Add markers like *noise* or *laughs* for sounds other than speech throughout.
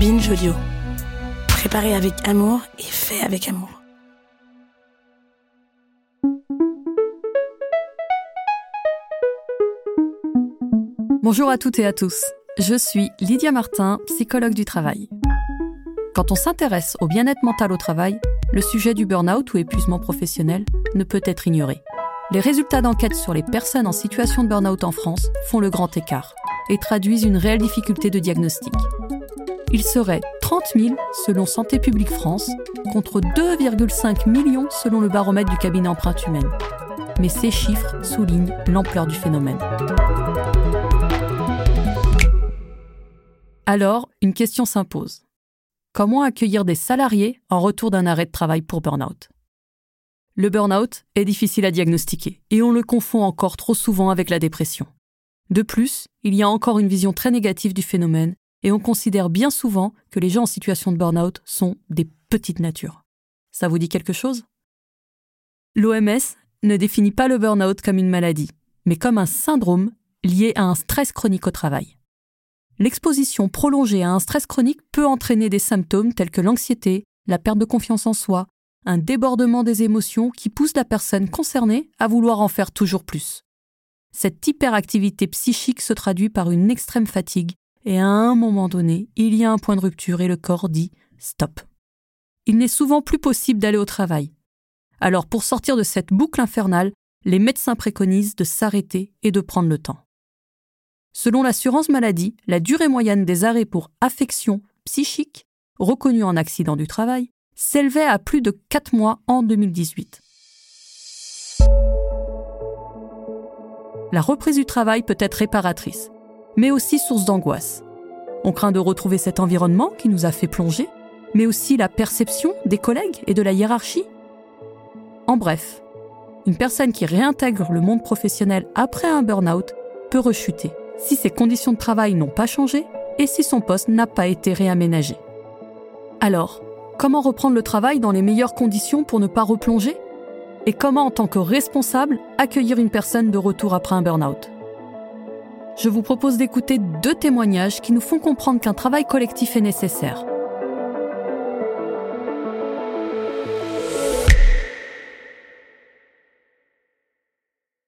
Binge Audio. Préparé avec amour et fait avec amour. Bonjour à toutes et à tous. Je suis Lydia Martin, psychologue du travail. Quand on s'intéresse au bien-être mental au travail, le sujet du burn-out ou épuisement professionnel ne peut être ignoré. Les résultats d'enquête sur les personnes en situation de burn-out en France font le grand écart et traduisent une réelle difficulté de diagnostic. Il serait 30 000 selon Santé publique France, contre 2,5 millions selon le baromètre du cabinet empreinte humaine. Mais ces chiffres soulignent l'ampleur du phénomène. Alors, une question s'impose. Comment accueillir des salariés en retour d'un arrêt de travail pour burn-out? Le burn-out est difficile à diagnostiquer et on le confond encore trop souvent avec la dépression. De plus, il y a encore une vision très négative du phénomène et on considère bien souvent que les gens en situation de burn-out sont des petites natures. Ça vous dit quelque chose? L'OMS ne définit pas le burn-out comme une maladie, mais comme un syndrome lié à un stress chronique au travail. L'exposition prolongée à un stress chronique peut entraîner des symptômes tels que l'anxiété, la perte de confiance en soi, un débordement des émotions qui pousse la personne concernée à vouloir en faire toujours plus. Cette hyperactivité psychique se traduit par une extrême fatigue et à un moment donné, il y a un point de rupture et le corps dit stop. Il n'est souvent plus possible d'aller au travail. Alors pour sortir de cette boucle infernale, les médecins préconisent de s'arrêter et de prendre le temps. Selon l'assurance maladie, la durée moyenne des arrêts pour affection psychique reconnue en accident du travail s'élevait à plus de 4 mois en 2018. La reprise du travail peut être réparatrice, mais aussi source d'angoisse. On craint de retrouver cet environnement qui nous a fait plonger, mais aussi la perception des collègues et de la hiérarchie. En bref, une personne qui réintègre le monde professionnel après un burn-out peut rechuter si ses conditions de travail n'ont pas changé et si son poste n'a pas été réaménagé. Alors, comment reprendre le travail dans les meilleures conditions pour ne pas replonger? Et comment, en tant que responsable, accueillir une personne de retour après un burn-out? Je vous propose d'écouter deux témoignages qui nous font comprendre qu'un travail collectif est nécessaire.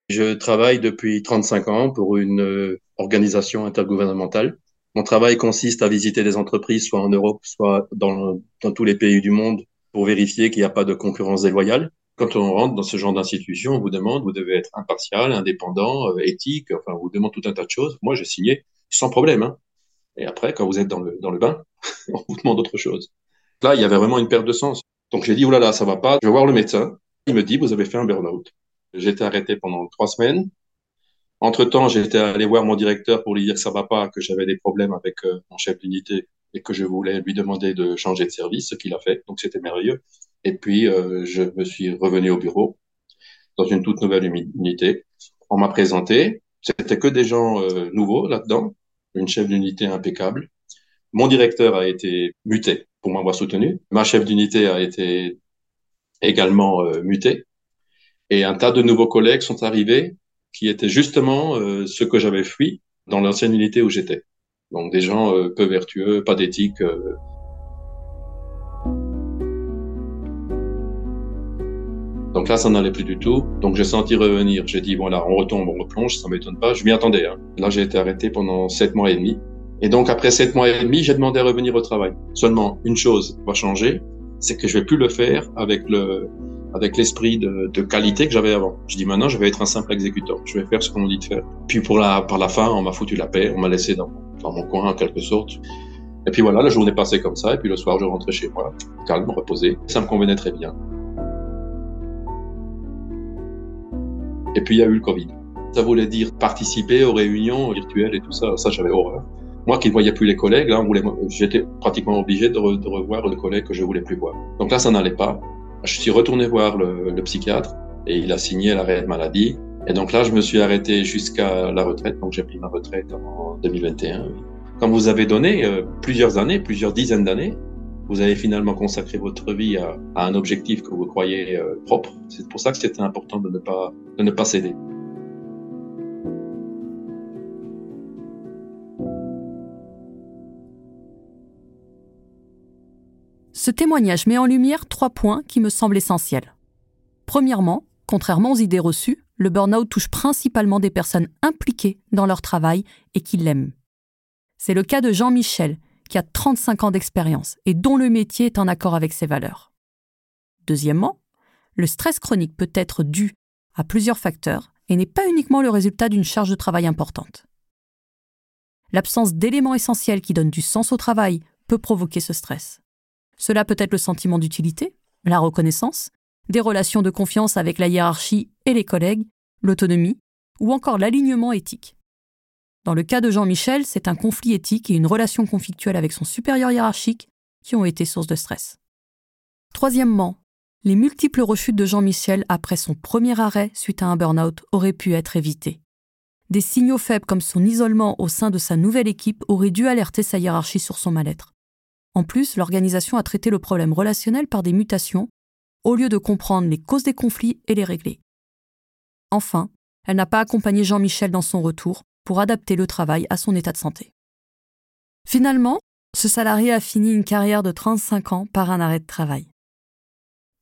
Je travaille depuis 35 ans pour une euh, organisation intergouvernementale. Mon travail consiste à visiter des entreprises, soit en Europe, soit dans, dans tous les pays du monde, pour vérifier qu'il n'y a pas de concurrence déloyale quand on rentre dans ce genre d'institution, on vous demande, vous devez être impartial, indépendant, euh, éthique, enfin, on vous demande tout un tas de choses. Moi, j'ai signé sans problème. Hein. Et après, quand vous êtes dans le, bain, *laughs* on vous demande autre chose. Là, il y avait vraiment une perte de sens. Donc, j'ai dit, oh là là, ça va pas, je vais voir le médecin. Il me dit, vous avez fait un burn-out. Été arrêté pendant trois semaines. Entre-temps, j'étais allé voir mon directeur pour lui dire que ça va pas, que j'avais des problèmes avec euh, mon chef d'unité et que je voulais lui demander de changer de service, ce qu'il a fait. Donc, c'était merveilleux. Et puis, euh, je me suis revenu au bureau dans une toute nouvelle unité. On m'a présenté. C'était que des gens euh, nouveaux là-dedans. Une chef d'unité impeccable. Mon directeur a été muté pour m'avoir soutenu. Ma chef d'unité a été également euh, mutée. Et un tas de nouveaux collègues sont arrivés qui étaient justement euh, ceux que j'avais fui dans l'ancienne unité où j'étais. Donc des gens peu vertueux, pas d'éthique, Donc là, ça n'allait plus du tout. Donc j'ai senti revenir. J'ai dit, voilà, on retombe, on replonge, ça m'étonne pas. Je m'y attendais. Hein. Là, j'ai été arrêté pendant sept mois et demi. Et donc après sept mois et demi, j'ai demandé à revenir au travail. Seulement, une chose va changer, c'est que je vais plus le faire avec le avec l'esprit de, de, qualité que j'avais avant. Je dis maintenant, je vais être un simple exécuteur. Je vais faire ce qu'on me dit de faire. Puis pour la par la fin, on m'a foutu la paix. On m'a laissé dans, dans mon coin en quelque sorte. Et puis voilà, la journée passait comme ça. Et puis le soir, je rentrais chez moi, calme, reposé. Ça me convenait très bien. Et puis il y a eu le Covid. Ça voulait dire participer aux réunions virtuelles et tout ça. Ça, j'avais horreur. Moi qui ne voyais plus les collègues, là, j'étais pratiquement obligé de, revoir le collègue que je voulais plus voir. Donc là, ça n'allait pas. Je suis retourné voir le, psychiatre et il a signé l'arrêt de maladie. Et donc là, je me suis arrêté jusqu'à la retraite. Donc j'ai pris ma retraite en 2021. Quand vous avez donné euh, plusieurs années, plusieurs dizaines d'années, vous avez finalement consacré votre vie à, un objectif que vous croyez euh, propre. C'est pour ça que c'était important de ne pas, de ne pas céder. Ce témoignage met en lumière trois points qui me semblent essentiels. Premièrement, contrairement aux idées reçues, le burn-out touche principalement des personnes impliquées dans leur travail et qui l'aiment. C'est le cas de Jean-Michel, qui a 35 ans d'expérience et dont le métier est en accord avec ses valeurs. Deuxièmement, le stress chronique peut être dû à plusieurs facteurs et n'est pas uniquement le résultat d'une charge de travail importante. L'absence d'éléments essentiels qui donnent du sens au travail peut provoquer ce stress. Cela peut être le sentiment d'utilité, la reconnaissance, des relations de confiance avec la hiérarchie et les collègues, l'autonomie, ou encore l'alignement éthique. Dans le cas de Jean-Michel, c'est un conflit éthique et une relation conflictuelle avec son supérieur hiérarchique qui ont été source de stress. Troisièmement, les multiples rechutes de Jean-Michel après son premier arrêt suite à un burn-out auraient pu être évités. Des signaux faibles comme son isolement au sein de sa nouvelle équipe auraient dû alerter sa hiérarchie sur son mal-être. En plus, l'organisation a traité le problème relationnel par des mutations, au lieu de comprendre les causes des conflits et les régler. Enfin, elle n'a pas accompagné Jean-Michel dans son retour pour adapter le travail à son état de santé. Finalement, ce salarié a fini une carrière de 35 ans par un arrêt de travail.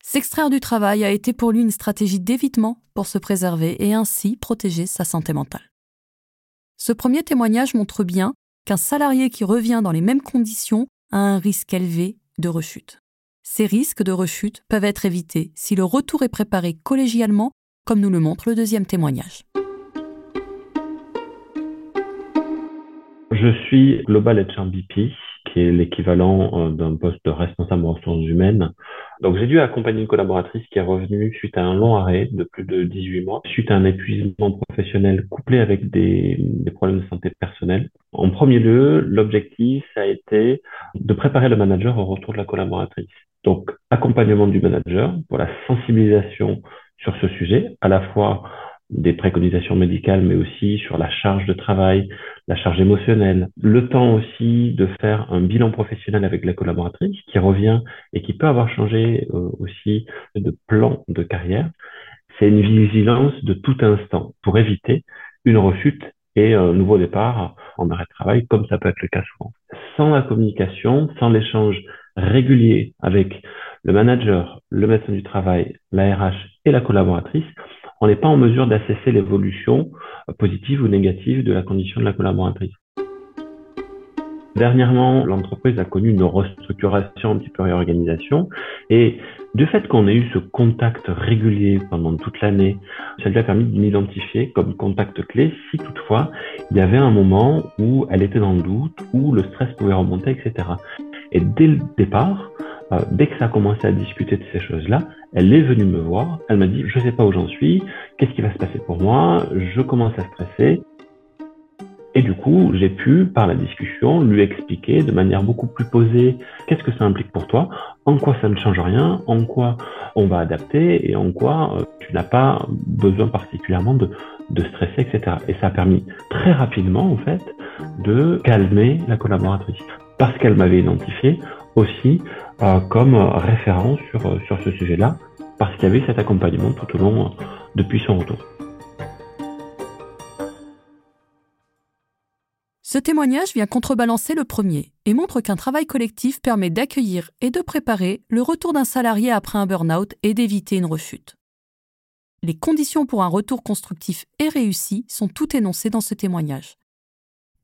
S'extraire du travail a été pour lui une stratégie d'évitement pour se préserver et ainsi protéger sa santé mentale. Ce premier témoignage montre bien qu'un salarié qui revient dans les mêmes conditions a un risque élevé de rechute. Ces risques de rechute peuvent être évités si le retour est préparé collégialement, comme nous le montre le deuxième témoignage. Je suis Global HR BP, qui est l'équivalent euh, d'un poste de responsable ressources humaines. Donc j'ai dû accompagner une collaboratrice qui est revenue suite à un long arrêt de plus de 18 mois, suite à un épuisement professionnel couplé avec des, problèmes de santé personnelle. En premier lieu, l'objectif a été de préparer le manager au retour de la collaboratrice. Donc accompagnement du manager pour la sensibilisation sur ce sujet, à la fois des préconisations médicales, mais aussi sur la charge de travail, la charge émotionnelle. Le temps aussi de faire un bilan professionnel avec la collaboratrice qui revient et qui peut avoir changé euh, aussi de plan de carrière. C'est une vigilance de tout instant pour éviter une rechute et un nouveau départ en arrêt de travail, comme ça peut être le cas souvent. Sans la communication, sans l'échange régulier avec le manager, le médecin du travail, la RH et la collaboratrice, on n'est pas en mesure d'assesser l'évolution positive ou négative de la condition de la collaboratrice. Dernièrement, l'entreprise a connu une restructuration, un petit peu réorganisation, et du fait qu'on ait eu ce contact régulier pendant toute l'année, ça lui a permis d'identifier comme contact clé si toutefois il y avait un moment où elle était dans le doute, où le stress pouvait remonter, etc. Et dès le départ, euh, dès que ça a commencé à discuter de ces choses-là, elle est venue me voir, elle m'a dit, je ne sais pas où j'en suis, qu'est-ce qui va se passer pour moi, je commence à stresser. Et du coup, j'ai pu, par la discussion, lui expliquer de manière beaucoup plus posée qu'est-ce que ça implique pour toi, en quoi ça ne change rien, en quoi on va adapter et en quoi euh, tu n'as pas besoin particulièrement de, de stresser, etc. Et ça a permis très rapidement, en fait, de calmer la collaboratrice. Parce qu'elle m'avait identifié aussi euh, comme référent sur, euh, sur ce sujet-là, parce qu'il y avait cet accompagnement tout au long euh, depuis son retour. Ce témoignage vient contrebalancer le premier et montre qu'un travail collectif permet d'accueillir et de préparer le retour d'un salarié après un burn-out et d'éviter une rechute. Les conditions pour un retour constructif et réussi sont toutes énoncées dans ce témoignage.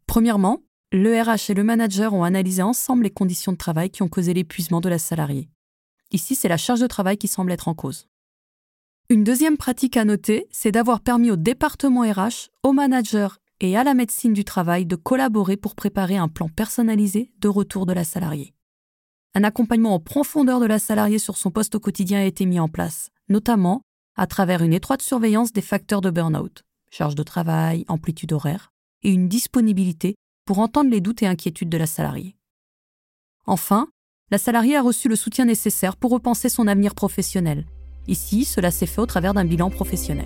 Premièrement, le RH et le manager ont analysé ensemble les conditions de travail qui ont causé l'épuisement de la salariée. Ici, c'est la charge de travail qui semble être en cause. Une deuxième pratique à noter, c'est d'avoir permis au département RH, au manager et à la médecine du travail de collaborer pour préparer un plan personnalisé de retour de la salariée. Un accompagnement en profondeur de la salariée sur son poste au quotidien a été mis en place, notamment à travers une étroite surveillance des facteurs de burn-out, charge de travail, amplitude horaire, et une disponibilité pour entendre les doutes et inquiétudes de la salariée. Enfin, la salariée a reçu le soutien nécessaire pour repenser son avenir professionnel. Ici, cela s'est fait au travers d'un bilan professionnel.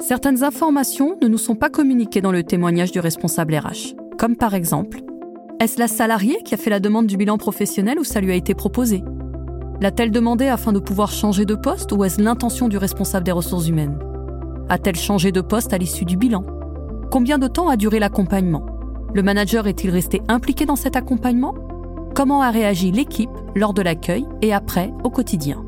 Certaines informations ne nous sont pas communiquées dans le témoignage du responsable RH, comme par exemple Est-ce la salariée qui a fait la demande du bilan professionnel ou ça lui a été proposé? L'a-t-elle demandé afin de pouvoir changer de poste ou est-ce l'intention du responsable des ressources humaines? A-t-elle changé de poste à l'issue du bilan? Combien de temps a duré l'accompagnement? Le manager est-il resté impliqué dans cet accompagnement? Comment a réagi l'équipe lors de l'accueil et après au quotidien?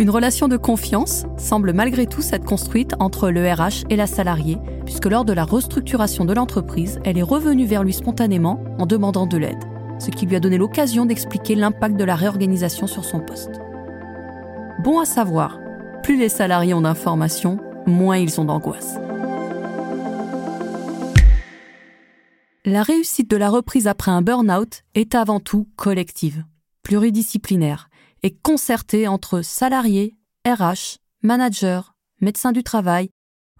Une relation de confiance semble malgré tout s'être construite entre le RH et la salariée, puisque lors de la restructuration de l'entreprise, elle est revenue vers lui spontanément en demandant de l'aide, ce qui lui a donné l'occasion d'expliquer l'impact de la réorganisation sur son poste. Bon à savoir, plus les salariés ont d'informations, moins ils ont d'angoisse. La réussite de la reprise après un burn-out est avant tout collective, pluridisciplinaire et concertée entre salariés, RH, managers, médecins du travail,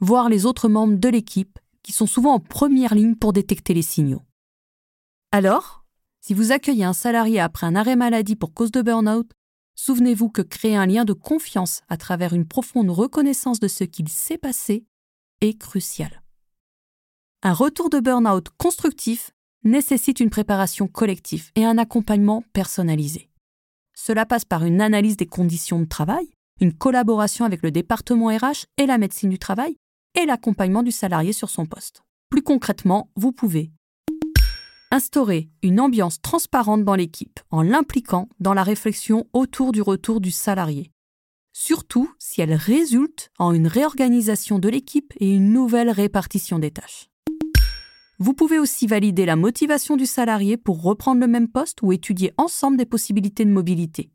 voire les autres membres de l'équipe qui sont souvent en première ligne pour détecter les signaux. Alors, si vous accueillez un salarié après un arrêt maladie pour cause de burn-out, souvenez-vous que créer un lien de confiance à travers une profonde reconnaissance de ce qu'il s'est passé est crucial. Un retour de burn-out constructif nécessite une préparation collective et un accompagnement personnalisé. Cela passe par une analyse des conditions de travail, une collaboration avec le département RH et la médecine du travail, et l'accompagnement du salarié sur son poste. Plus concrètement, vous pouvez instaurer une ambiance transparente dans l'équipe en l'impliquant dans la réflexion autour du retour du salarié, surtout si elle résulte en une réorganisation de l'équipe et une nouvelle répartition des tâches. Vous pouvez aussi valider la motivation du salarié pour reprendre le même poste ou étudier ensemble des possibilités de mobilité.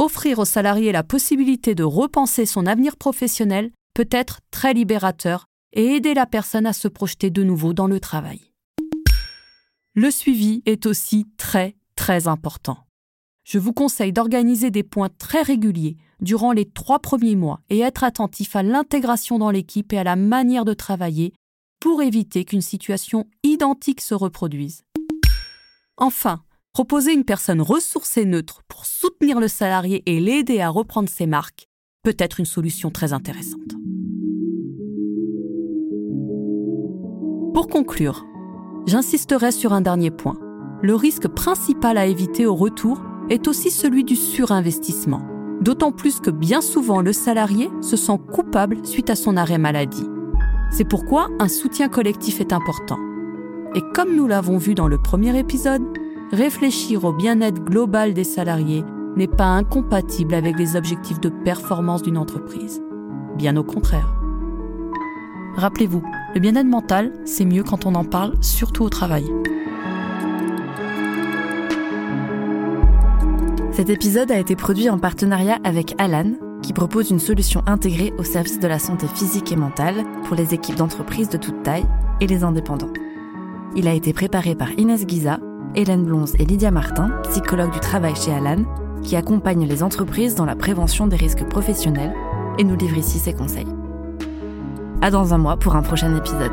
Offrir au salarié la possibilité de repenser son avenir professionnel peut être très libérateur et aider la personne à se projeter de nouveau dans le travail. Le suivi est aussi très très important. Je vous conseille d'organiser des points très réguliers durant les trois premiers mois et être attentif à l'intégration dans l'équipe et à la manière de travailler pour éviter qu'une situation identique se reproduise. Enfin, proposer une personne ressourcée neutre pour soutenir le salarié et l'aider à reprendre ses marques peut être une solution très intéressante. Pour conclure, j'insisterai sur un dernier point. Le risque principal à éviter au retour est aussi celui du surinvestissement, d'autant plus que bien souvent le salarié se sent coupable suite à son arrêt maladie. C'est pourquoi un soutien collectif est important. Et comme nous l'avons vu dans le premier épisode, réfléchir au bien-être global des salariés n'est pas incompatible avec les objectifs de performance d'une entreprise. Bien au contraire. Rappelez-vous, le bien-être mental, c'est mieux quand on en parle, surtout au travail. Cet épisode a été produit en partenariat avec Alan, qui propose une solution intégrée au service de la santé physique et mentale pour les équipes d'entreprise de toute taille et les indépendants. Il a été préparé par Inès Guiza, Hélène Blonze et Lydia Martin, psychologues du travail chez Alan, qui accompagnent les entreprises dans la prévention des risques professionnels et nous livre ici ses conseils. À dans un mois pour un prochain épisode.